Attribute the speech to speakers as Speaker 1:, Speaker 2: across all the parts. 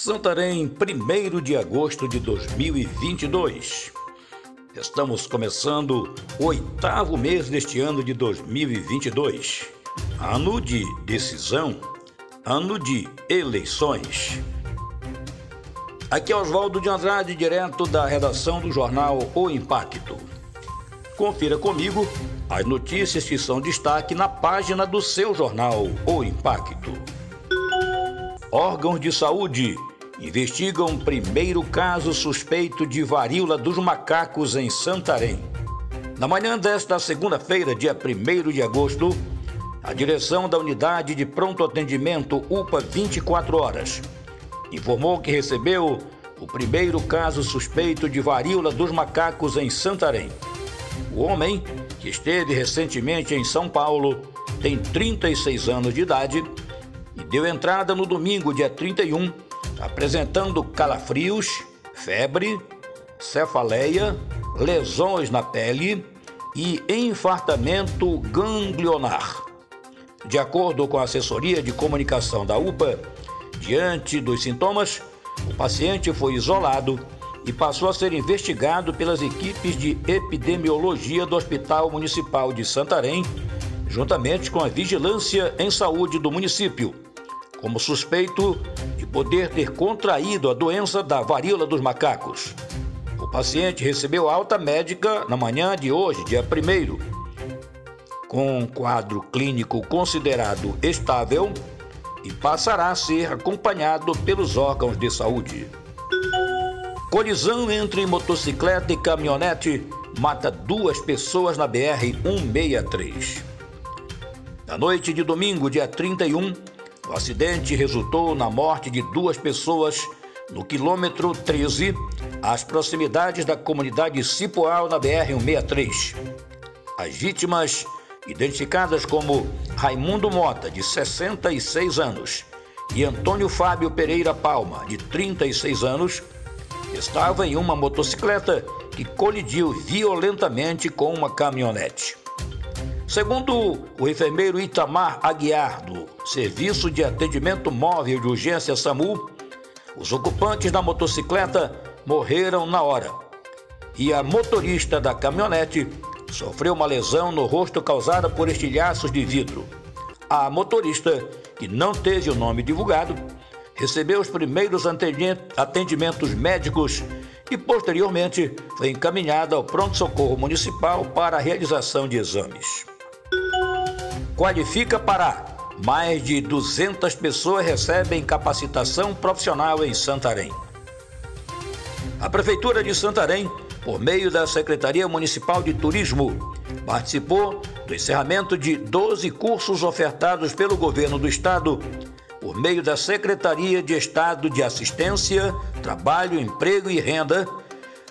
Speaker 1: Santarém, 1 de agosto de 2022. Estamos começando o oitavo mês deste ano de 2022. Ano de decisão, ano de eleições. Aqui é Oswaldo de Andrade, direto da redação do jornal O Impacto. Confira comigo as notícias que são destaque na página do seu jornal O Impacto. Órgãos de saúde investigam primeiro caso suspeito de varíola dos macacos em Santarém. Na manhã desta segunda-feira, dia 1 de agosto, a direção da Unidade de Pronto Atendimento UPA 24 Horas informou que recebeu o primeiro caso suspeito de varíola dos macacos em Santarém. O homem, que esteve recentemente em São Paulo, tem 36 anos de idade e deu entrada no domingo, dia 31, apresentando calafrios, febre, cefaleia, lesões na pele e infartamento ganglionar. De acordo com a assessoria de comunicação da UPA, diante dos sintomas, o paciente foi isolado e passou a ser investigado pelas equipes de epidemiologia do Hospital Municipal de Santarém, juntamente com a Vigilância em Saúde do município, como suspeito poder ter contraído a doença da varíola dos macacos. O paciente recebeu alta médica na manhã de hoje, dia 1, com um quadro clínico considerado estável e passará a ser acompanhado pelos órgãos de saúde. Colisão entre motocicleta e caminhonete mata duas pessoas na BR-163. Na noite de domingo, dia 31, o acidente resultou na morte de duas pessoas no quilômetro 13, às proximidades da comunidade Cipoal na BR-163. As vítimas, identificadas como Raimundo Mota, de 66 anos, e Antônio Fábio Pereira Palma, de 36 anos, estavam em uma motocicleta que colidiu violentamente com uma caminhonete. Segundo o enfermeiro Itamar Aguiar, do Serviço de Atendimento Móvel de Urgência SAMU, os ocupantes da motocicleta morreram na hora e a motorista da caminhonete sofreu uma lesão no rosto causada por estilhaços de vidro. A motorista, que não teve o nome divulgado, recebeu os primeiros atendimentos médicos e, posteriormente, foi encaminhada ao pronto-socorro municipal para a realização de exames qualifica para mais de 200 pessoas recebem capacitação profissional em Santarém. A Prefeitura de Santarém, por meio da Secretaria Municipal de Turismo, participou do encerramento de 12 cursos ofertados pelo governo do estado por meio da Secretaria de Estado de Assistência, Trabalho, Emprego e Renda,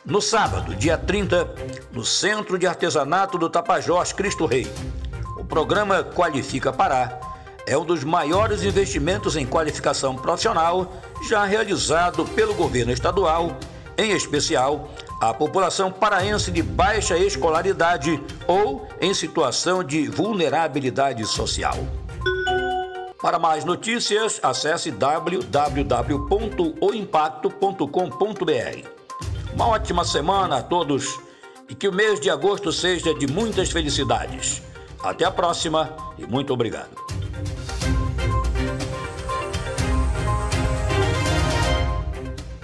Speaker 1: no sábado, dia 30, no Centro de Artesanato do Tapajós Cristo Rei programa Qualifica Pará é um dos maiores investimentos em qualificação profissional já realizado pelo governo estadual, em especial a população paraense de baixa escolaridade ou em situação de vulnerabilidade social. Para mais notícias, acesse www.oimpacto.com.br. Uma ótima semana a todos e que o mês de agosto seja de muitas felicidades. Até a próxima e muito obrigado.